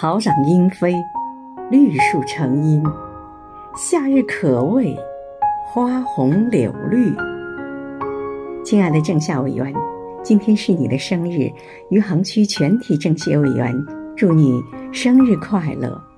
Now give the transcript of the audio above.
草长莺飞绿树成荫。夏日可畏花红柳绿。亲爱的政协委员今天是你的生日余杭区全体政协委员祝你生日快乐。